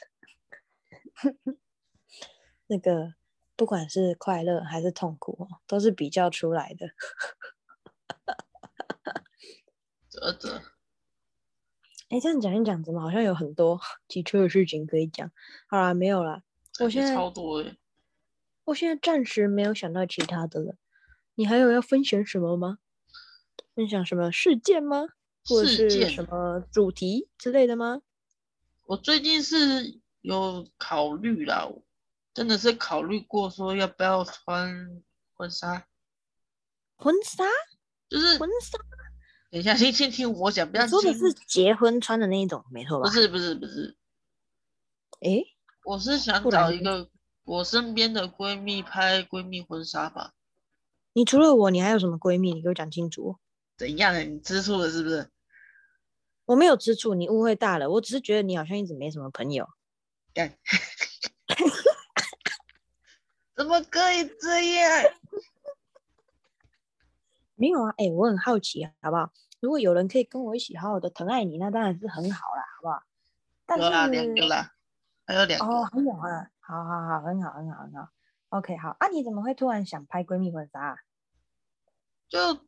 那个不管是快乐还是痛苦，都是比较出来的。啧啧。哎，这样讲一讲，怎么好像有很多骑车的事情可以讲？好啦，没有啦，我现在超多诶，我现在暂时没有想到其他的了。你还有要分享什么吗？分享什么事件吗？或者是什么主题之类的吗？我最近是有考虑啦，真的是考虑过说要不要穿婚纱。婚纱？就是婚纱。等一下，先先听我讲，不要说的是结婚穿的那一种，没错吧？不是不是不是，诶，我是想找一个我身边的闺蜜拍闺蜜婚纱吧。你除了我，你还有什么闺蜜？你给我讲清楚。怎样？你吃醋了是不是？我没有吃醋，你误会大了。我只是觉得你好像一直没什么朋友。干，怎么可以这样？没有啊，哎、欸，我很好奇啊，好不好？如果有人可以跟我一起好好的疼爱你，那当然是很好啦，好不好？但是有啦，两个啦，还有两个。哦，很有啊，好好好，很好，很好，很好。OK，好啊，你怎么会突然想拍闺蜜婚纱啊？就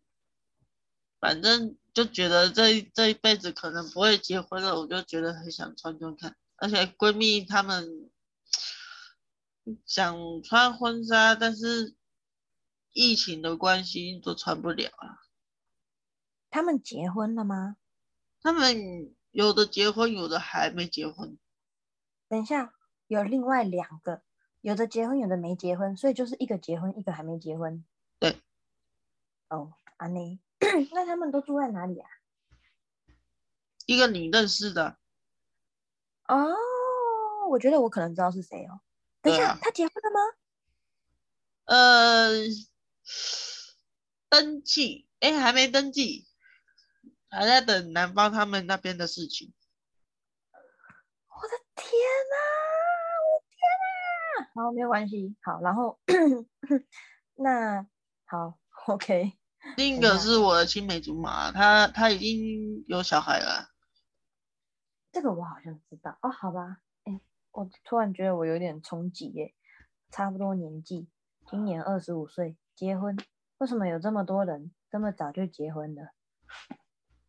反正就觉得这这一辈子可能不会结婚了，我就觉得很想穿穿看，而且闺蜜她们想穿婚纱，但是。疫情的关系都穿不了啊。他们结婚了吗？他们有的结婚，有的还没结婚。等一下，有另外两个，有的结婚，有的没结婚，所以就是一个结婚，一个还没结婚。对。哦，安妮，那他们都住在哪里啊？一个你认识的。哦，我觉得我可能知道是谁哦。等一下，啊、他结婚了吗？呃。登记，哎，还没登记，还在等男方他们那边的事情。我的天哪！我的天哪！好，没有关系。好，然后 那好，OK。另一个是我的青梅竹马，他他已经有小孩了。这个我好像知道哦，好吧，哎，我突然觉得我有点冲击耶，差不多年纪，今年二十五岁，结婚，为什么有这么多人这么早就结婚了？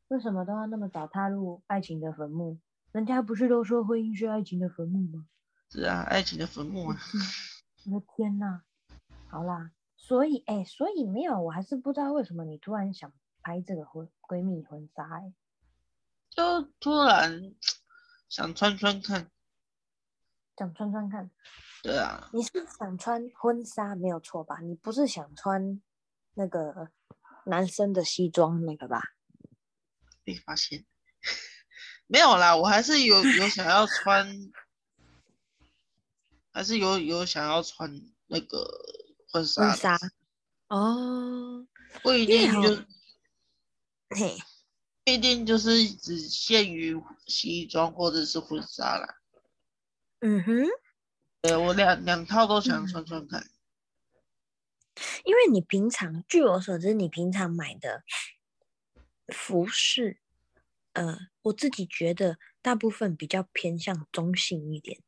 为什么都要那么早踏入爱情的坟墓？人家不是都说婚姻是爱情的坟墓吗？是啊，爱情的坟墓啊！我的天哪！好啦。所以，哎、欸，所以没有，我还是不知道为什么你突然想拍这个婚闺蜜婚纱，哎，就突然想穿穿看，想穿穿看，对啊，你是想穿婚纱没有错吧？你不是想穿那个男生的西装那个吧？被发现，没有啦，我还是有有想要穿，还是有有想要穿那个。婚纱哦，不一定就，嘿，不一定就是只限于西装或者是婚纱啦。嗯哼，对，我两两套都想穿穿看。因为你平常，据我所知，你平常买的服饰，呃，我自己觉得大部分比较偏向中性一点，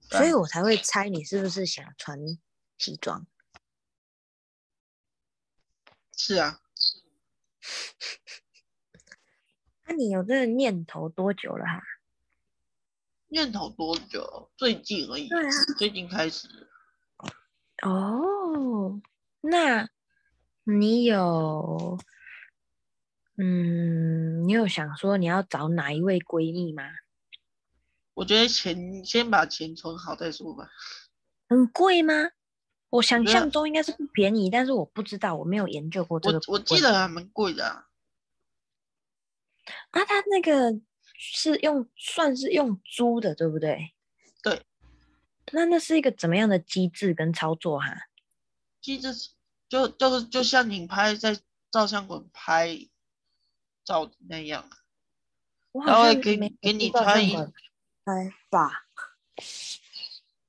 所以我才会猜你是不是想穿西装。是啊，那、啊、你有这个念头多久了哈？念头多久？最近而已。对啊，最近开始。哦，那你有，嗯，你有想说你要找哪一位闺蜜吗？我觉得钱先把钱存好再说吧。很贵吗？我想象中应该是不便宜，但是我不知道，我没有研究过这个。我我记得还蛮贵的啊。啊，他那个是用算是用租的，对不对？对。那那是一个怎么样的机制跟操作哈？机制就就是就像你拍在照相馆拍照那样，然后给给你穿一拍吧。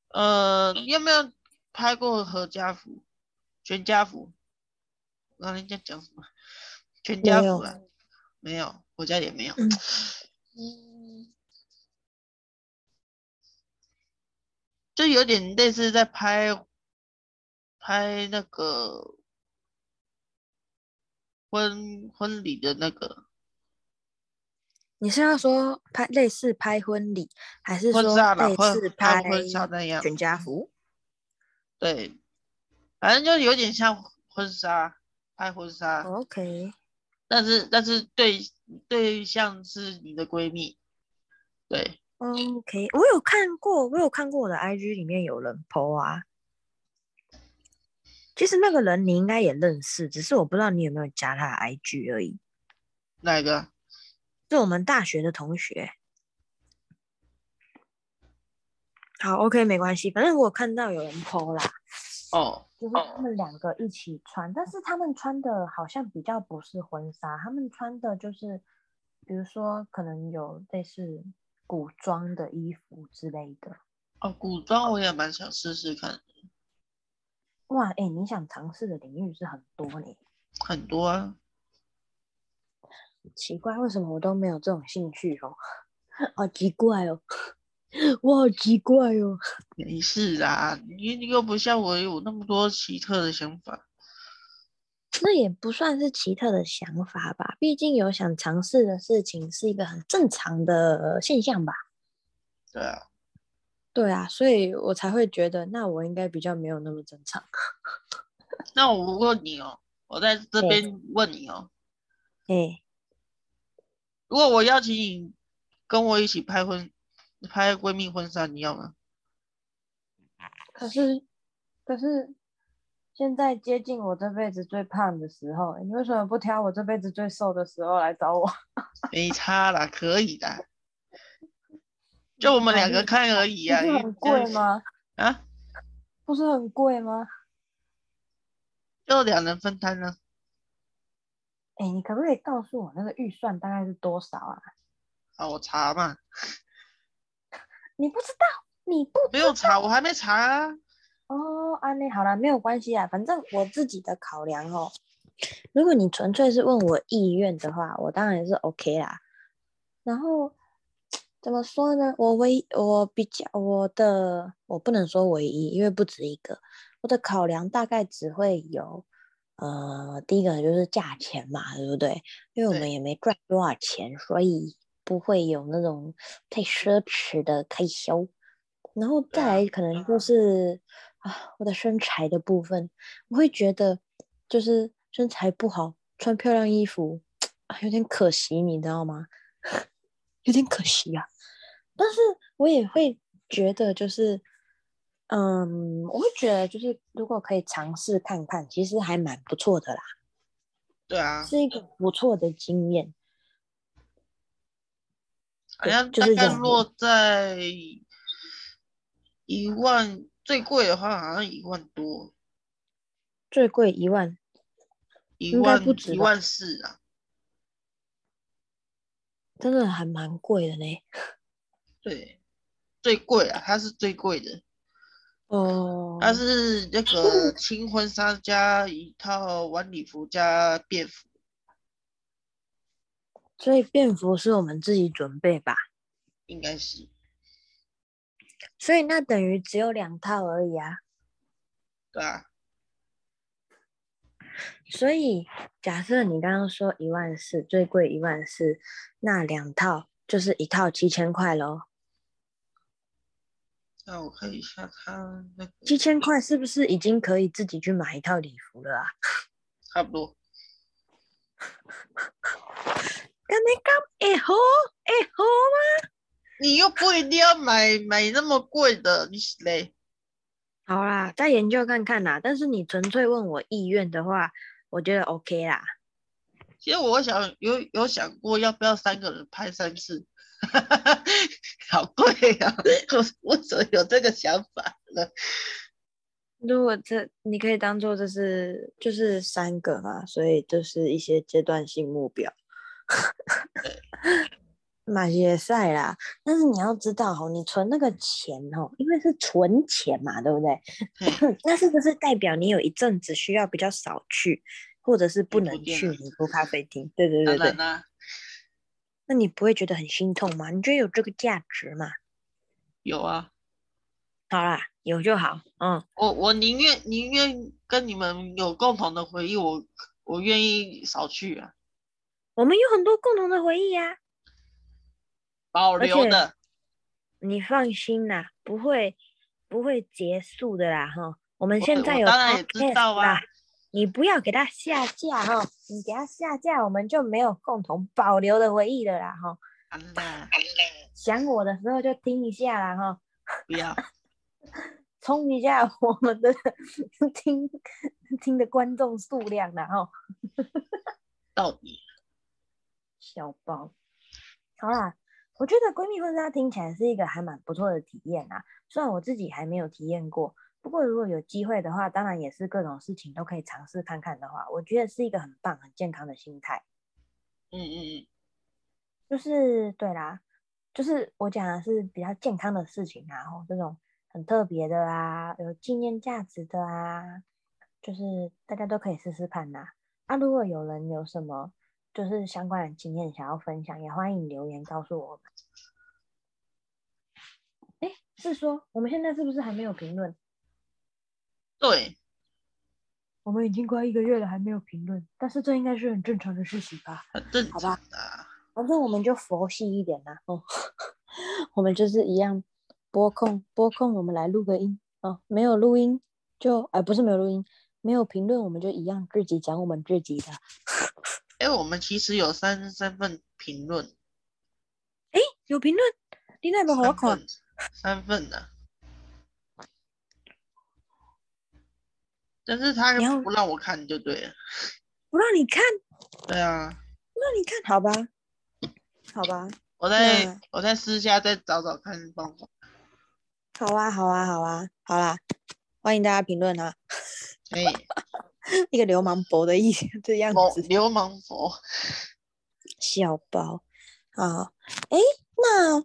呃，有没有？拍过合家福、全家福，我刚才在讲什么？全家福啊？没有，我家也没有。嗯，嗯，就有点类似在拍拍那个婚婚礼的那个。你是要说拍类似拍婚礼，还是说类似拍婚纱那样全家福？对，反正就有点像婚纱，拍婚纱。OK，但是但是对对象是你的闺蜜。对，OK，我有看过，我有看过我的 IG 里面有人 po 啊。其实那个人你应该也认识，只是我不知道你有没有加他的 IG 而已。哪个？是我们大学的同学。好，OK，没关系，反正我看到有人 po 啦，哦，就是他们两个一起穿，但是他们穿的好像比较不是婚纱，他们穿的就是，比如说可能有类似古装的衣服之类的。哦，古装我也蛮想试试看。哇，哎，你想尝试的领域是很多呢。很多啊。奇怪，为什么我都没有这种兴趣哦？好奇怪哦。我好奇怪哦，没事啊，你你又不像我有那么多奇特的想法。那也不算是奇特的想法吧，毕竟有想尝试的事情是一个很正常的现象吧。对啊，对啊，所以我才会觉得，那我应该比较没有那么正常。那我问你哦，我在这边问你哦，哎，如果我邀请你跟我一起拍婚。拍闺蜜婚纱，你要吗？可是，可是现在接近我这辈子最胖的时候，你为什么不挑我这辈子最瘦的时候来找我？没差啦，可以的，就我们两个看而已啊。很贵吗？啊？不是很贵吗？就两人分摊呢。哎，你可不可以告诉我那个预算大概是多少啊？啊，我查嘛。你不知道，你不没有查，我还没查啊。哦，安妮，好了，没有关系啊，反正我自己的考量哦，如果你纯粹是问我意愿的话，我当然是 OK 啦。然后怎么说呢？我唯我比较我的我不能说唯一，因为不止一个。我的考量大概只会有，呃，第一个就是价钱嘛，对不对？因为我们也没赚多少钱，所以不会有那种太奢侈的开销。然后再来可能就是啊，我的身材的部分，我会觉得就是身材不好，穿漂亮衣服啊，有点可惜，你知道吗？有点可惜啊。但是我也会觉得就是，嗯，我会觉得就是如果可以尝试看看，其实还蛮不错的啦。对啊，是一个不错的经验。好像大概落在。一万最贵的话好像一万多，最贵一万，一万不止一万四啊，真的还蛮贵的呢。对，最贵啊，它是最贵的。哦，它是那个 轻婚纱加一套晚礼服加便服，所以便服是我们自己准备吧？应该是。所以那等于只有两套而已啊。对啊。所以假设你刚刚说一万四，最贵一万四，那两套就是一套七千块喽。那我看一下他那个七千块是不是已经可以自己去买一套礼服了啊？差不多。那你讲会好会好吗？你又不一定要买买那么贵的，你是嘞？好啦，再研究看看啦。但是你纯粹问我意愿的话，我觉得 OK 啦。其实我想有有想过要不要三个人拍三次，好贵啊！我 我怎么有这个想法呢？如果这你可以当做这是就是三个嘛，所以就是一些阶段性目标。买也 赛啦，但是你要知道哦，你存那个钱哦，因为是存钱嘛，对不对？那是不是代表你有一阵子需要比较少去，或者是不能去你喝咖啡厅？对对对对。那你不会觉得很心痛吗？你觉得有这个价值吗？有啊。好啦，有就好。嗯，我我宁愿宁愿跟你们有共同的回忆，我我愿意少去啊。我们有很多共同的回忆呀、啊。保留的，你放心啦，不会不会结束的啦哈。我们现在有，当然也知道啊。你不要给他下架哈，你给他下架，我们就没有共同保留的回忆了啦哈。想我的时候就听一下啦哈。不要，冲一下我们的听听的观众数量啦哈。到底，小包，好啦。我觉得闺蜜婚纱听起来是一个还蛮不错的体验啊，虽然我自己还没有体验过，不过如果有机会的话，当然也是各种事情都可以尝试看看的话，我觉得是一个很棒、很健康的心态。嗯嗯嗯，就是对啦，就是我讲的是比较健康的事情啊，吼，这种很特别的啊，有纪念价值的啊，就是大家都可以试试看呐。啊，如果有人有什么。就是相关的经验想要分享，也欢迎留言告诉我们。哎，是说我们现在是不是还没有评论？对，我们已经快一个月了还没有评论，但是这应该是很正常的事情吧？很正常，好吧？反正我们就佛系一点啦。哦，我们就是一样播控播控，我们来录个音哦。没有录音就哎，不是没有录音，没有评论，我们就一样自己讲我们自己的。哎，我们其实有三三份评论。哎，有评论？你那边好看？三份的。但是他又不让我看，就对了。不让你看？对啊。不让你看？好吧。好吧。我在我在私下再找找看方法。好啊，好啊，好啊，好啦，欢迎大家评论啊。可 以。一个流氓佛的意思，这样子。流氓佛，小包啊，哎，那，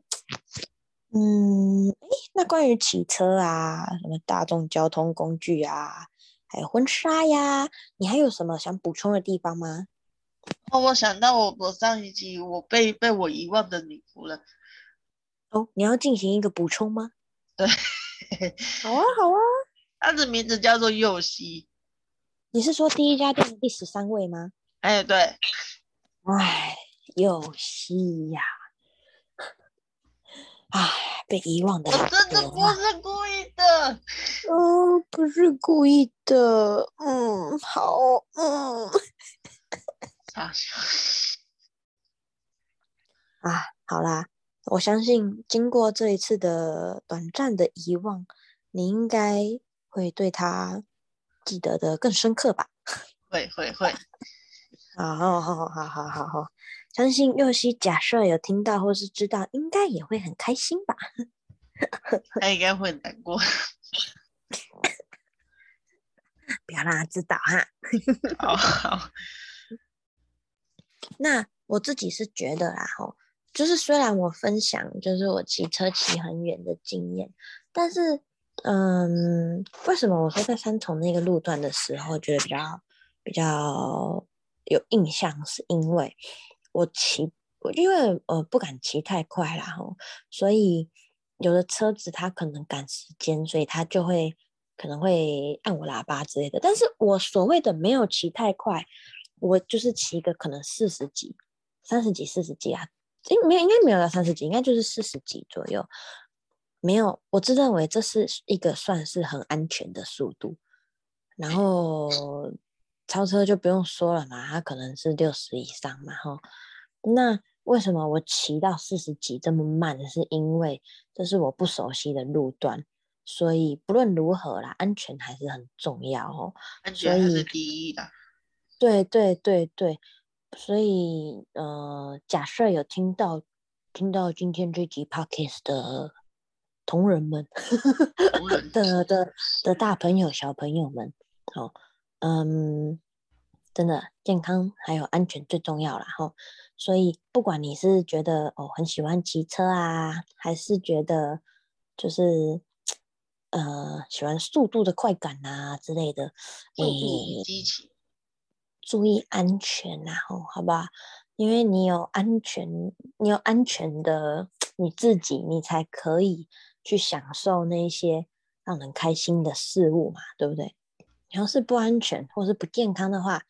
嗯，哎，那关于骑车啊，什么大众交通工具啊，还有婚纱呀。你还有什么想补充的地方吗？哦，我想到我我上一集我被被我遗忘的女仆了。哦，你要进行一个补充吗？对，好啊，好啊。她的名字叫做佑希。你是说第一家店的第十三位吗？哎，对。哎，佑希呀。哎，被遗忘的。我真的不是故意的。嗯，不是故意的。嗯，好，嗯。傻笑。啊，好啦。我相信，经过这一次的短暂的遗忘，你应该会对他记得的更深刻吧？会 会会。好好好好好好好，相信佑希假设有听到或是知道，应该也会很开心吧？他应该会难过。不要让他知道哈。好好。那我自己是觉得啦，吼。就是虽然我分享就是我骑车骑很远的经验，但是，嗯，为什么我说在三重那个路段的时候觉得比较比较有印象？是因为我骑，我因为呃不敢骑太快啦，吼，所以有的车子它可能赶时间，所以它就会可能会按我喇叭之类的。但是我所谓的没有骑太快，我就是骑一个可能四十几、三十几、四十几啊。应，没有，应该没有到三十几，应该就是四十几左右。没有，我自认为这是一个算是很安全的速度。然后超车就不用说了嘛，它可能是六十以上嘛，哈。那为什么我骑到四十几这么慢？是因为这是我不熟悉的路段，所以不论如何啦，安全还是很重要哦。安全还是第一的。对对对对。所以，呃，假设有听到听到今天这集 podcast 的同仁们，的的的大朋友小朋友们，好，嗯，真的健康还有安全最重要啦。哈。所以，不管你是觉得哦很喜欢骑车啊，还是觉得就是呃喜欢速度的快感啊之类的，诶，激情。注意安全，然后好吧？因为你有安全，你有安全的 你自己，你才可以去享受那些让人开心的事物嘛，对不对？你要是不安全或是不健康的话，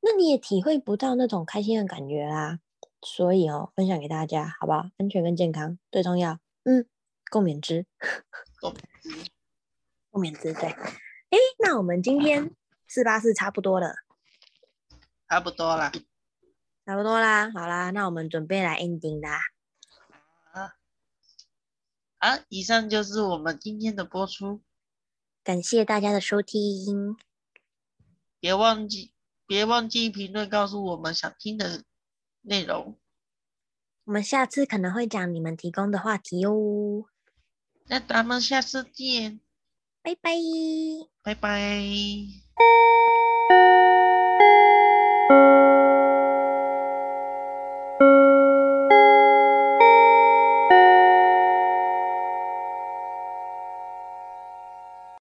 那你也体会不到那种开心的感觉啦。所以哦，分享给大家，好不好？安全跟健康最重要。嗯，共勉之，共勉之，共勉之。对，哎，那我们今天四八四差不多了。差不多啦，差不多啦，好啦，那我们准备来 ending 啦。啊，啊，以上就是我们今天的播出，感谢大家的收听，别忘记别忘记评论告诉我们想听的内容，我们下次可能会讲你们提供的话题哦。那咱们下次见，拜拜，拜拜。